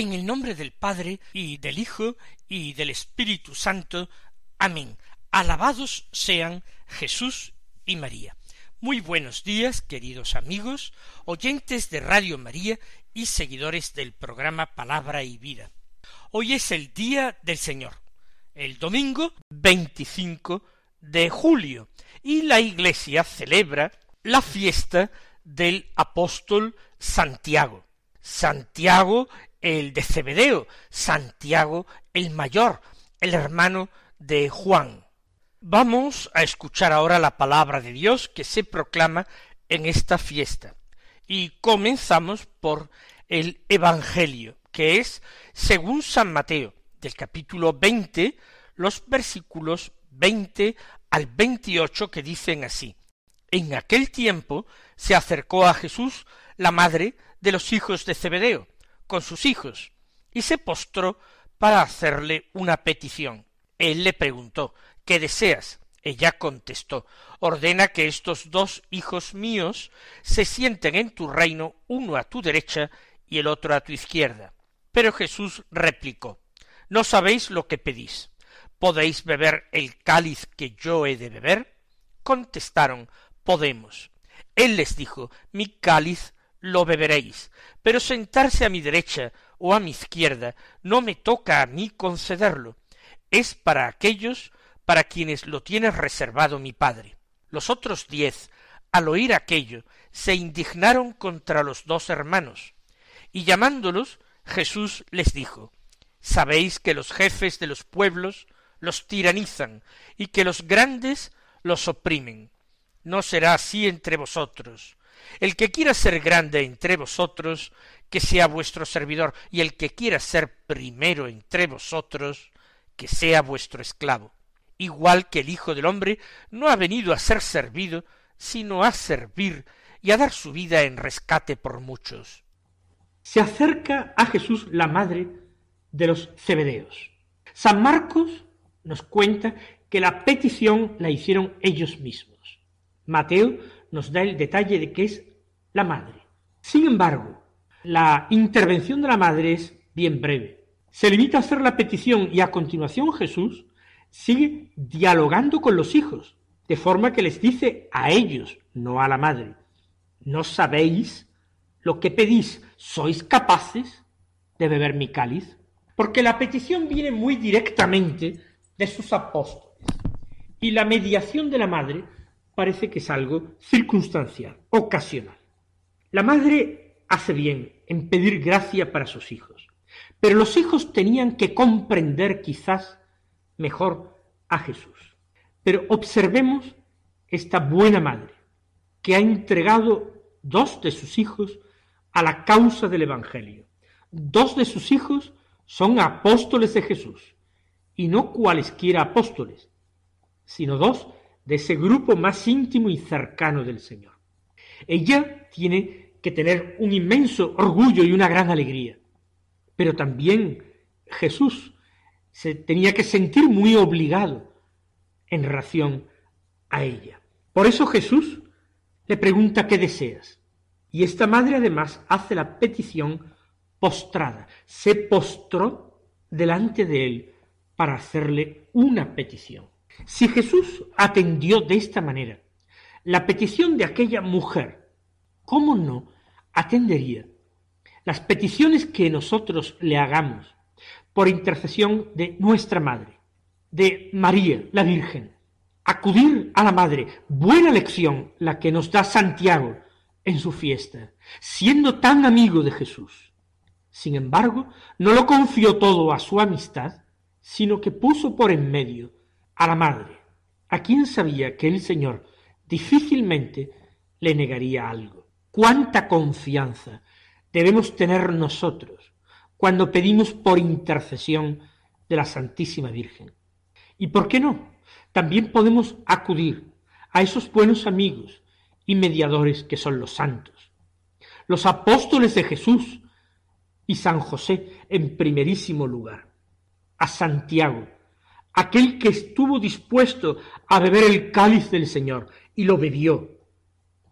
En el nombre del Padre, y del Hijo, y del Espíritu Santo. Amén. Alabados sean Jesús y María. Muy buenos días, queridos amigos, oyentes de Radio María y seguidores del programa Palabra y Vida. Hoy es el Día del Señor, el domingo 25 de julio, y la Iglesia celebra la fiesta del apóstol Santiago. Santiago el de Cebedeo, Santiago el mayor, el hermano de Juan. Vamos a escuchar ahora la palabra de Dios que se proclama en esta fiesta. Y comenzamos por el Evangelio, que es, según San Mateo, del capítulo veinte, los versículos veinte al veintiocho que dicen así. En aquel tiempo se acercó a Jesús la madre de los hijos de Zebedeo, con sus hijos, y se postró para hacerle una petición. Él le preguntó ¿Qué deseas? Ella contestó Ordena que estos dos hijos míos se sienten en tu reino, uno a tu derecha y el otro a tu izquierda. Pero Jesús replicó No sabéis lo que pedís. ¿Podéis beber el cáliz que yo he de beber? Contestaron Podemos. Él les dijo Mi cáliz lo beberéis, pero sentarse a mi derecha o a mi izquierda no me toca a mí concederlo, es para aquellos para quienes lo tiene reservado mi Padre. Los otros diez, al oír aquello, se indignaron contra los dos hermanos, y llamándolos, Jesús les dijo, Sabéis que los jefes de los pueblos los tiranizan, y que los grandes los oprimen. No será así entre vosotros, el que quiera ser grande entre vosotros, que sea vuestro servidor, y el que quiera ser primero entre vosotros, que sea vuestro esclavo. Igual que el Hijo del hombre no ha venido a ser servido, sino a servir y a dar su vida en rescate por muchos. Se acerca a Jesús la madre de los cebedeos. San Marcos nos cuenta que la petición la hicieron ellos mismos. Mateo nos da el detalle de que es la madre. Sin embargo, la intervención de la madre es bien breve. Se limita a hacer la petición y a continuación Jesús sigue dialogando con los hijos, de forma que les dice a ellos, no a la madre, ¿no sabéis lo que pedís? ¿Sois capaces de beber mi cáliz? Porque la petición viene muy directamente de sus apóstoles y la mediación de la madre parece que es algo circunstancial, ocasional. La madre hace bien en pedir gracia para sus hijos, pero los hijos tenían que comprender quizás mejor a Jesús. Pero observemos esta buena madre que ha entregado dos de sus hijos a la causa del Evangelio. Dos de sus hijos son apóstoles de Jesús, y no cualesquiera apóstoles, sino dos de ese grupo más íntimo y cercano del Señor. Ella tiene que tener un inmenso orgullo y una gran alegría, pero también Jesús se tenía que sentir muy obligado en relación a ella. Por eso Jesús le pregunta qué deseas. Y esta madre además hace la petición postrada. Se postró delante de él para hacerle una petición. Si Jesús atendió de esta manera la petición de aquella mujer, ¿cómo no atendería las peticiones que nosotros le hagamos por intercesión de nuestra Madre, de María, la Virgen? Acudir a la Madre, buena lección la que nos da Santiago en su fiesta, siendo tan amigo de Jesús. Sin embargo, no lo confió todo a su amistad, sino que puso por en medio a la madre, a quien sabía que el Señor difícilmente le negaría algo. Cuánta confianza debemos tener nosotros cuando pedimos por intercesión de la Santísima Virgen. ¿Y por qué no? También podemos acudir a esos buenos amigos y mediadores que son los santos. Los apóstoles de Jesús y San José en primerísimo lugar. A Santiago, aquel que estuvo dispuesto a beber el cáliz del Señor y lo bebió.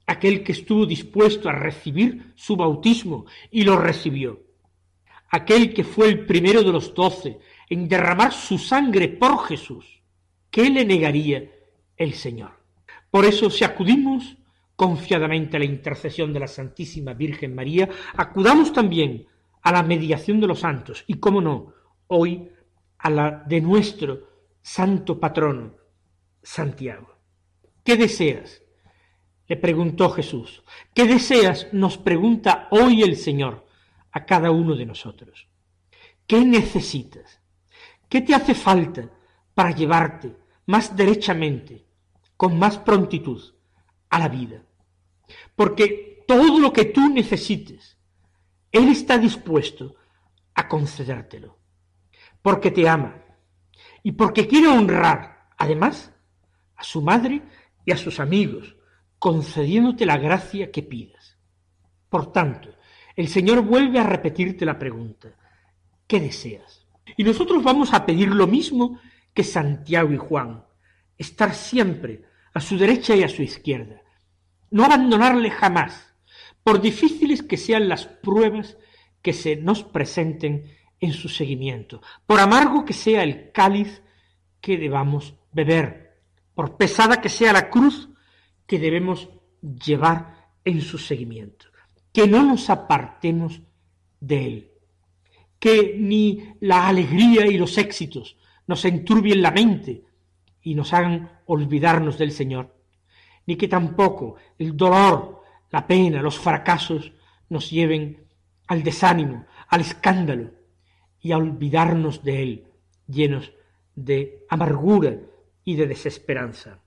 Aquel que estuvo dispuesto a recibir su bautismo y lo recibió. Aquel que fue el primero de los doce en derramar su sangre por Jesús. ¿Qué le negaría el Señor? Por eso, si acudimos confiadamente a la intercesión de la Santísima Virgen María, acudamos también a la mediación de los santos y, cómo no, hoy a la de nuestro santo patrono, Santiago. ¿Qué deseas? Le preguntó Jesús. ¿Qué deseas? Nos pregunta hoy el Señor a cada uno de nosotros. ¿Qué necesitas? ¿Qué te hace falta para llevarte más derechamente, con más prontitud, a la vida? Porque todo lo que tú necesites, Él está dispuesto a concedértelo, porque te ama y porque quiere honrar, además, a su madre y a sus amigos, concediéndote la gracia que pidas. Por tanto, el Señor vuelve a repetirte la pregunta, ¿qué deseas? Y nosotros vamos a pedir lo mismo que Santiago y Juan, estar siempre a su derecha y a su izquierda, no abandonarle jamás, por difíciles que sean las pruebas que se nos presenten en su seguimiento, por amargo que sea el cáliz que debamos beber, por pesada que sea la cruz que debemos llevar en su seguimiento, que no nos apartemos de él, que ni la alegría y los éxitos nos enturbien la mente y nos hagan olvidarnos del Señor, ni que tampoco el dolor, la pena, los fracasos nos lleven al desánimo, al escándalo, y a olvidarnos de Él, llenos de amargura y de desesperanza.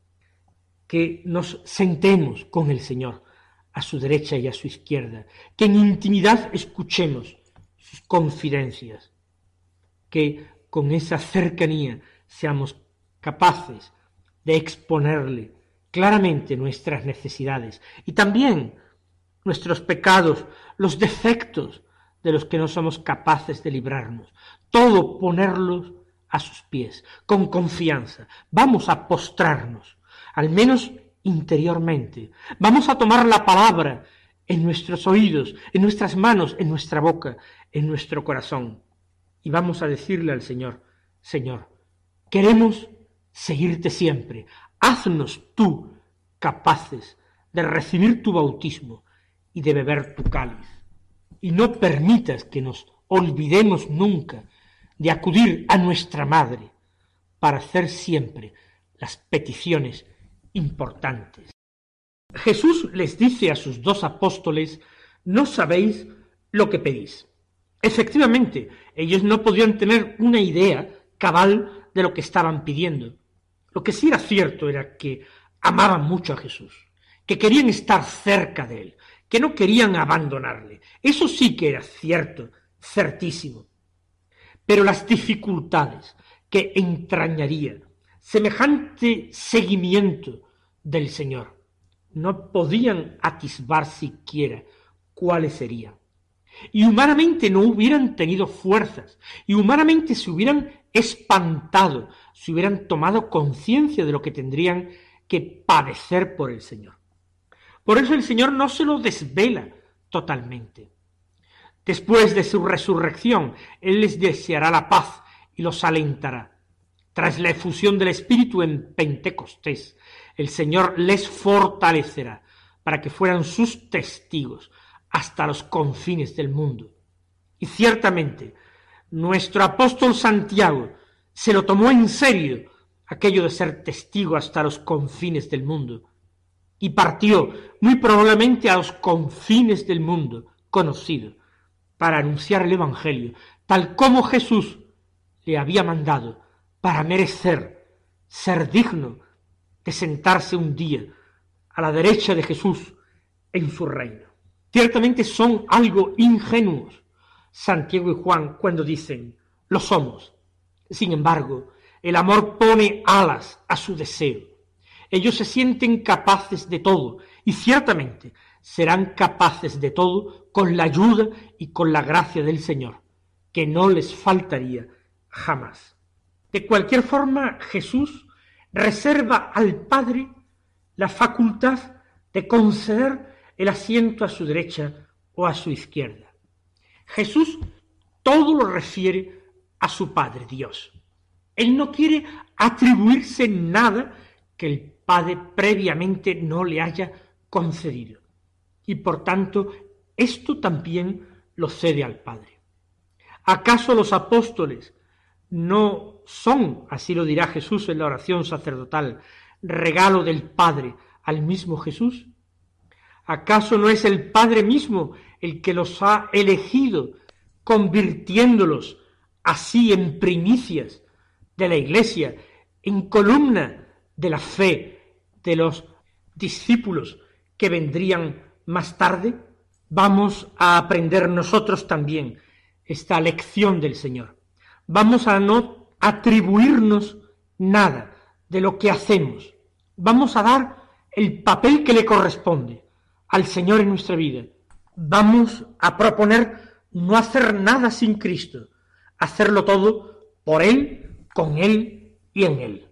Que nos sentemos con el Señor a su derecha y a su izquierda, que en intimidad escuchemos sus confidencias, que con esa cercanía seamos capaces de exponerle claramente nuestras necesidades y también nuestros pecados, los defectos, de los que no somos capaces de librarnos. Todo ponerlos a sus pies, con confianza. Vamos a postrarnos, al menos interiormente. Vamos a tomar la palabra en nuestros oídos, en nuestras manos, en nuestra boca, en nuestro corazón. Y vamos a decirle al Señor, Señor, queremos seguirte siempre. Haznos tú capaces de recibir tu bautismo y de beber tu cáliz y no permitas que nos olvidemos nunca de acudir a nuestra Madre para hacer siempre las peticiones importantes. Jesús les dice a sus dos apóstoles, no sabéis lo que pedís. Efectivamente, ellos no podían tener una idea cabal de lo que estaban pidiendo. Lo que sí era cierto era que amaban mucho a Jesús, que querían estar cerca de él, que no querían abandonarle. Eso sí que era cierto, certísimo. Pero las dificultades que entrañaría semejante seguimiento del Señor no podían atisbar siquiera cuáles serían. Y humanamente no hubieran tenido fuerzas, y humanamente se hubieran espantado, se hubieran tomado conciencia de lo que tendrían que padecer por el Señor. Por eso el Señor no se lo desvela totalmente. Después de su resurrección, Él les deseará la paz y los alentará. Tras la efusión del Espíritu en Pentecostés, el Señor les fortalecerá para que fueran sus testigos hasta los confines del mundo. Y ciertamente, nuestro apóstol Santiago se lo tomó en serio aquello de ser testigo hasta los confines del mundo y partió muy probablemente a los confines del mundo conocido para anunciar el Evangelio, tal como Jesús le había mandado, para merecer ser digno de sentarse un día a la derecha de Jesús en su reino. Ciertamente son algo ingenuos Santiago y Juan cuando dicen, lo somos. Sin embargo, El amor pone alas a su deseo. Ellos se sienten capaces de todo y ciertamente serán capaces de todo con la ayuda y con la gracia del Señor, que no les faltaría jamás. De cualquier forma, Jesús reserva al Padre la facultad de conceder el asiento a su derecha o a su izquierda. Jesús todo lo refiere a su Padre Dios. Él no quiere atribuirse nada que el Padre previamente no le haya concedido. Y por tanto, esto también lo cede al Padre. ¿Acaso los apóstoles no son, así lo dirá Jesús en la oración sacerdotal, regalo del Padre al mismo Jesús? ¿Acaso no es el Padre mismo el que los ha elegido, convirtiéndolos así en primicias de la Iglesia, en columna de la fe de los discípulos que vendrían más tarde? Vamos a aprender nosotros también esta lección del Señor. Vamos a no atribuirnos nada de lo que hacemos. Vamos a dar el papel que le corresponde al Señor en nuestra vida. Vamos a proponer no hacer nada sin Cristo, hacerlo todo por Él, con Él y en Él.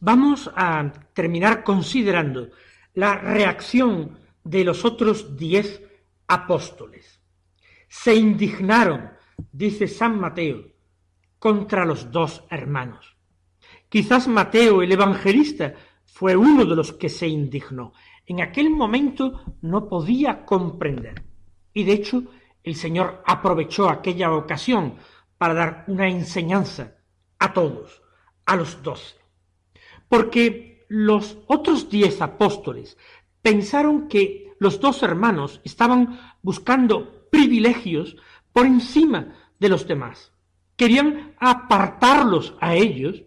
Vamos a terminar considerando la reacción de los otros diez apóstoles. Se indignaron, dice San Mateo, contra los dos hermanos. Quizás Mateo, el evangelista, fue uno de los que se indignó. En aquel momento no podía comprender. Y de hecho, el Señor aprovechó aquella ocasión para dar una enseñanza a todos, a los doce. Porque los otros diez apóstoles pensaron que los dos hermanos estaban buscando privilegios por encima de los demás. Querían apartarlos a ellos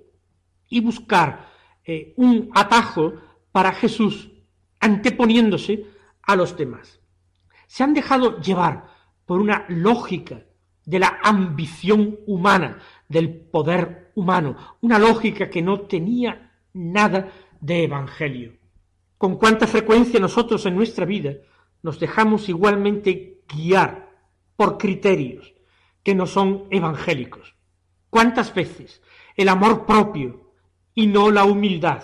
y buscar eh, un atajo para Jesús anteponiéndose a los demás. Se han dejado llevar por una lógica de la ambición humana, del poder humano, una lógica que no tenía nada de evangelio. Con cuánta frecuencia nosotros en nuestra vida nos dejamos igualmente guiar por criterios que no son evangélicos. ¿Cuántas veces el amor propio y no la humildad,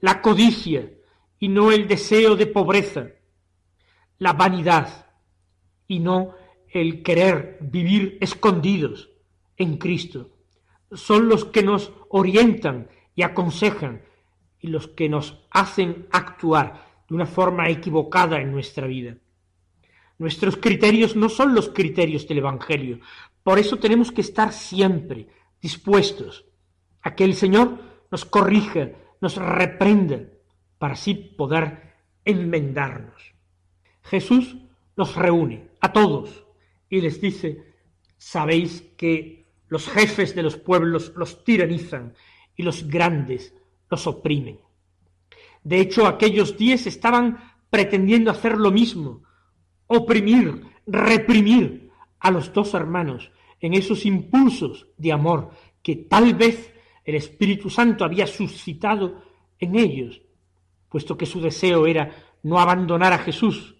la codicia y no el deseo de pobreza, la vanidad y no el querer vivir escondidos en Cristo, son los que nos orientan y aconsejan y los que nos hacen actuar de una forma equivocada en nuestra vida. Nuestros criterios no son los criterios del Evangelio. Por eso tenemos que estar siempre dispuestos a que el Señor nos corrija, nos reprenda, para así poder enmendarnos. Jesús los reúne a todos y les dice, sabéis que los jefes de los pueblos los tiranizan y los grandes los oprimen. De hecho, aquellos diez estaban pretendiendo hacer lo mismo, oprimir, reprimir a los dos hermanos en esos impulsos de amor que tal vez el Espíritu Santo había suscitado en ellos, puesto que su deseo era no abandonar a Jesús,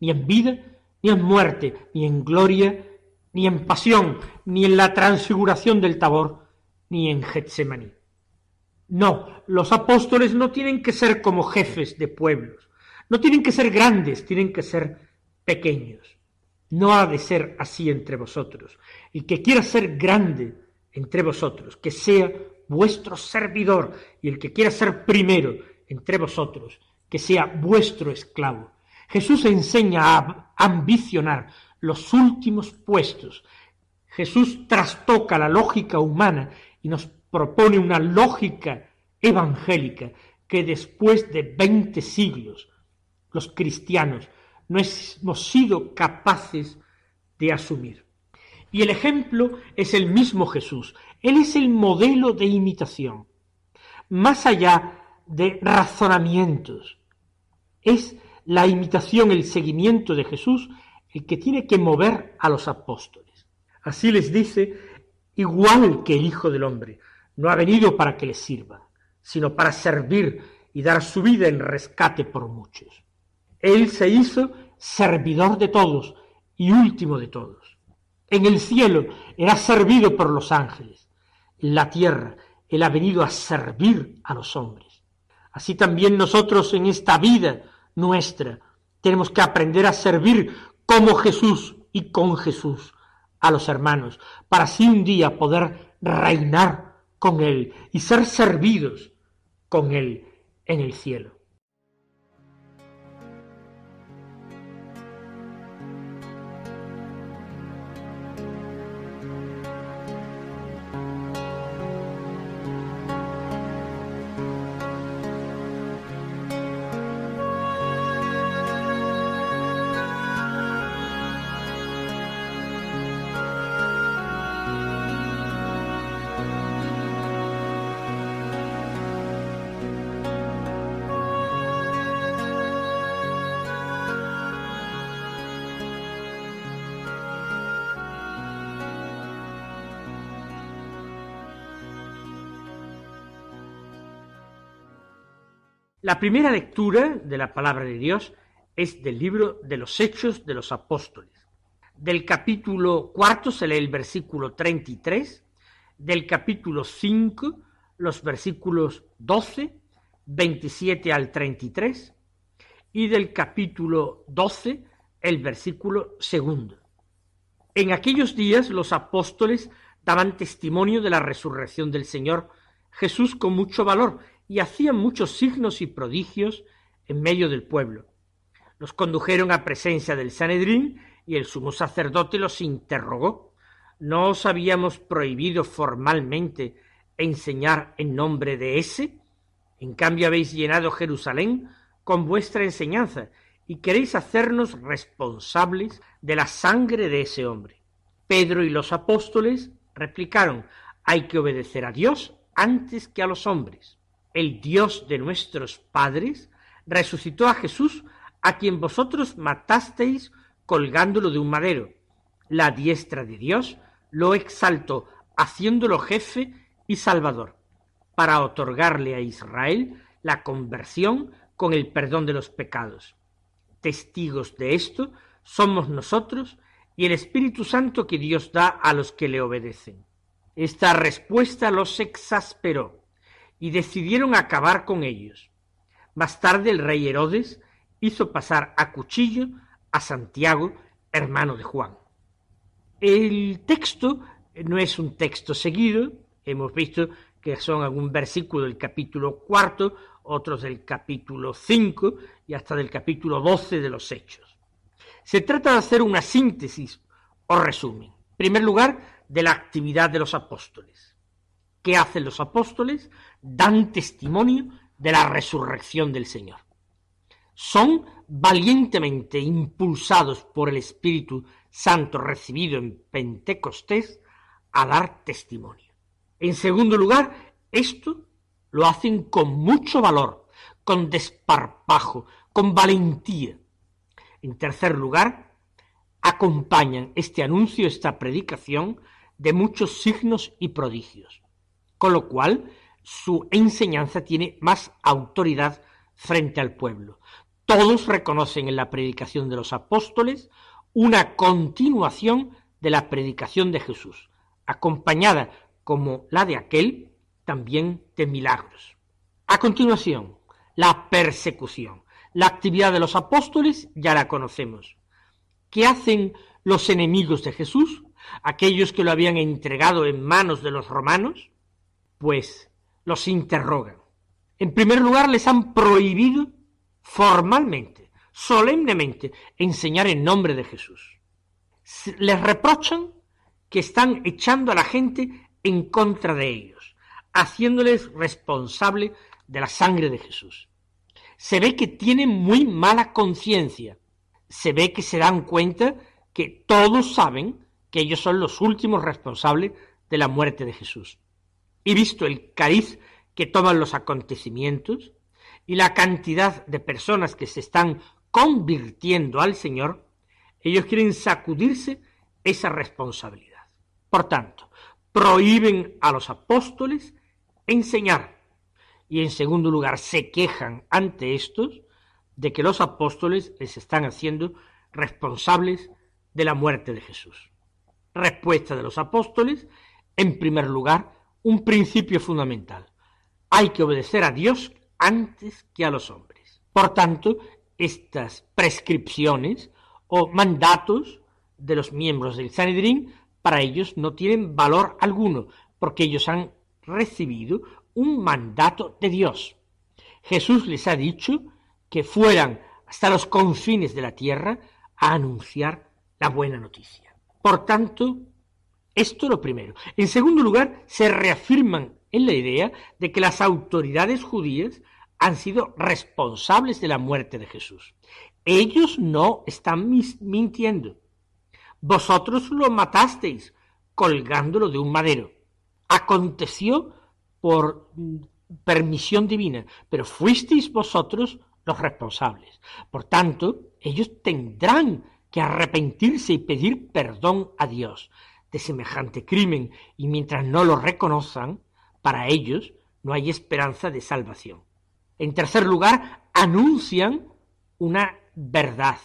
ni en vida, ni en muerte, ni en gloria, ni en pasión, ni en la transfiguración del Tabor, ni en Getsemaní. No, los apóstoles no tienen que ser como jefes de pueblos, no tienen que ser grandes, tienen que ser pequeños. No ha de ser así entre vosotros. El que quiera ser grande entre vosotros, que sea vuestro servidor, y el que quiera ser primero entre vosotros, que sea vuestro esclavo. Jesús enseña a ambicionar los últimos puestos. Jesús trastoca la lógica humana y nos propone una lógica evangélica que después de veinte siglos los cristianos no hemos sido capaces de asumir. Y el ejemplo es el mismo Jesús. Él es el modelo de imitación. Más allá de razonamientos, es la imitación, el seguimiento de Jesús el que tiene que mover a los apóstoles. Así les dice, igual que el Hijo del Hombre, no ha venido para que les sirva, sino para servir y dar su vida en rescate por muchos. Él se hizo servidor de todos y último de todos. En el cielo era servido por los ángeles. En la tierra Él ha venido a servir a los hombres. Así también nosotros en esta vida nuestra tenemos que aprender a servir como Jesús y con Jesús a los hermanos, para así un día poder reinar con Él y ser servidos con Él en el cielo. La primera lectura de la palabra de Dios es del libro de los Hechos de los Apóstoles. Del capítulo cuarto se lee el versículo 33, del capítulo 5 los versículos 12, 27 al 33 y del capítulo 12 el versículo segundo. En aquellos días los apóstoles daban testimonio de la resurrección del Señor Jesús con mucho valor y hacían muchos signos y prodigios en medio del pueblo. Los condujeron a presencia del Sanedrín y el sumo sacerdote los interrogó. ¿No os habíamos prohibido formalmente enseñar en nombre de ese? En cambio habéis llenado Jerusalén con vuestra enseñanza y queréis hacernos responsables de la sangre de ese hombre. Pedro y los apóstoles replicaron, hay que obedecer a Dios antes que a los hombres el Dios de nuestros padres, resucitó a Jesús, a quien vosotros matasteis colgándolo de un madero. La diestra de Dios lo exaltó, haciéndolo jefe y salvador, para otorgarle a Israel la conversión con el perdón de los pecados. Testigos de esto somos nosotros y el Espíritu Santo que Dios da a los que le obedecen. Esta respuesta los exasperó y decidieron acabar con ellos. Más tarde el rey Herodes hizo pasar a cuchillo a Santiago, hermano de Juan. El texto no es un texto seguido, hemos visto que son algún versículo del capítulo cuarto, otros del capítulo cinco y hasta del capítulo doce de los Hechos. Se trata de hacer una síntesis o resumen. En primer lugar, de la actividad de los apóstoles. ¿Qué hacen los apóstoles? Dan testimonio de la resurrección del Señor. Son valientemente impulsados por el Espíritu Santo recibido en Pentecostés a dar testimonio. En segundo lugar, esto lo hacen con mucho valor, con desparpajo, con valentía. En tercer lugar, acompañan este anuncio, esta predicación, de muchos signos y prodigios con lo cual su enseñanza tiene más autoridad frente al pueblo. Todos reconocen en la predicación de los apóstoles una continuación de la predicación de Jesús, acompañada, como la de aquel, también de milagros. A continuación, la persecución. La actividad de los apóstoles ya la conocemos. ¿Qué hacen los enemigos de Jesús? Aquellos que lo habían entregado en manos de los romanos, pues los interrogan. En primer lugar, les han prohibido formalmente, solemnemente, enseñar en nombre de Jesús. Les reprochan que están echando a la gente en contra de ellos, haciéndoles responsable de la sangre de Jesús. Se ve que tienen muy mala conciencia, se ve que se dan cuenta que todos saben que ellos son los últimos responsables de la muerte de Jesús y visto el cariz que toman los acontecimientos y la cantidad de personas que se están convirtiendo al Señor, ellos quieren sacudirse esa responsabilidad. Por tanto, prohíben a los apóstoles enseñar. Y en segundo lugar, se quejan ante estos de que los apóstoles les están haciendo responsables de la muerte de Jesús. Respuesta de los apóstoles, en primer lugar, un principio fundamental. Hay que obedecer a Dios antes que a los hombres. Por tanto, estas prescripciones o mandatos de los miembros del Sanedrín para ellos no tienen valor alguno, porque ellos han recibido un mandato de Dios. Jesús les ha dicho que fueran hasta los confines de la tierra a anunciar la buena noticia. Por tanto, esto lo primero. En segundo lugar, se reafirman en la idea de que las autoridades judías han sido responsables de la muerte de Jesús. Ellos no están mintiendo. Vosotros lo matasteis colgándolo de un madero. Aconteció por permisión divina, pero fuisteis vosotros los responsables. Por tanto, ellos tendrán que arrepentirse y pedir perdón a Dios de semejante crimen, y mientras no lo reconozcan, para ellos no hay esperanza de salvación. En tercer lugar, anuncian una verdad.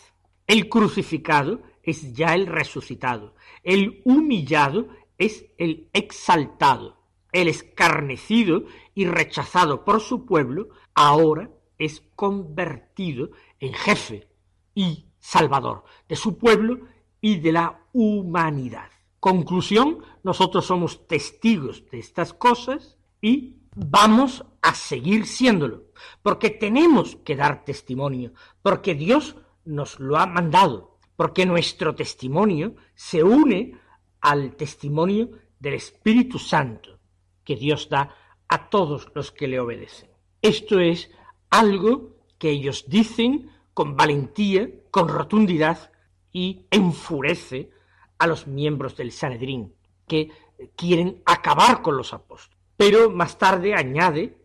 El crucificado es ya el resucitado, el humillado es el exaltado, el escarnecido y rechazado por su pueblo ahora es convertido en jefe y salvador de su pueblo y de la humanidad. Conclusión, nosotros somos testigos de estas cosas y vamos a seguir siéndolo, porque tenemos que dar testimonio, porque Dios nos lo ha mandado, porque nuestro testimonio se une al testimonio del Espíritu Santo que Dios da a todos los que le obedecen. Esto es algo que ellos dicen con valentía, con rotundidad y enfurece a los miembros del Sanedrín, que quieren acabar con los apóstoles. Pero más tarde añade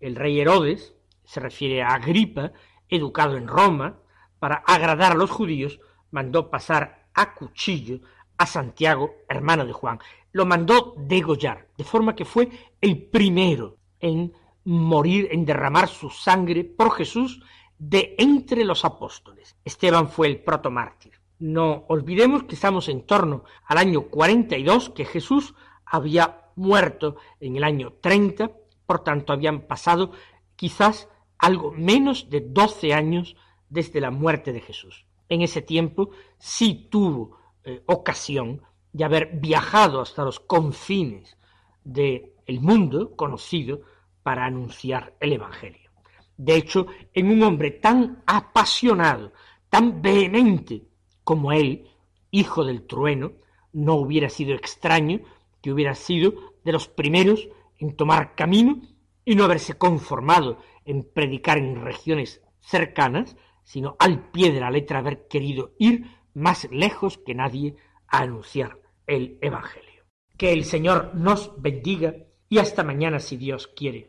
el rey Herodes, se refiere a Agripa, educado en Roma, para agradar a los judíos, mandó pasar a cuchillo a Santiago, hermano de Juan. Lo mandó degollar, de forma que fue el primero en morir, en derramar su sangre por Jesús de entre los apóstoles. Esteban fue el protomártir. No olvidemos que estamos en torno al año 42, que Jesús había muerto en el año 30, por tanto habían pasado quizás algo menos de 12 años desde la muerte de Jesús. En ese tiempo sí tuvo eh, ocasión de haber viajado hasta los confines del mundo conocido para anunciar el Evangelio. De hecho, en un hombre tan apasionado, tan vehemente como él, hijo del trueno, no hubiera sido extraño que hubiera sido de los primeros en tomar camino y no haberse conformado en predicar en regiones cercanas, sino al pie de la letra haber querido ir más lejos que nadie a anunciar el Evangelio. Que el Señor nos bendiga y hasta mañana si Dios quiere.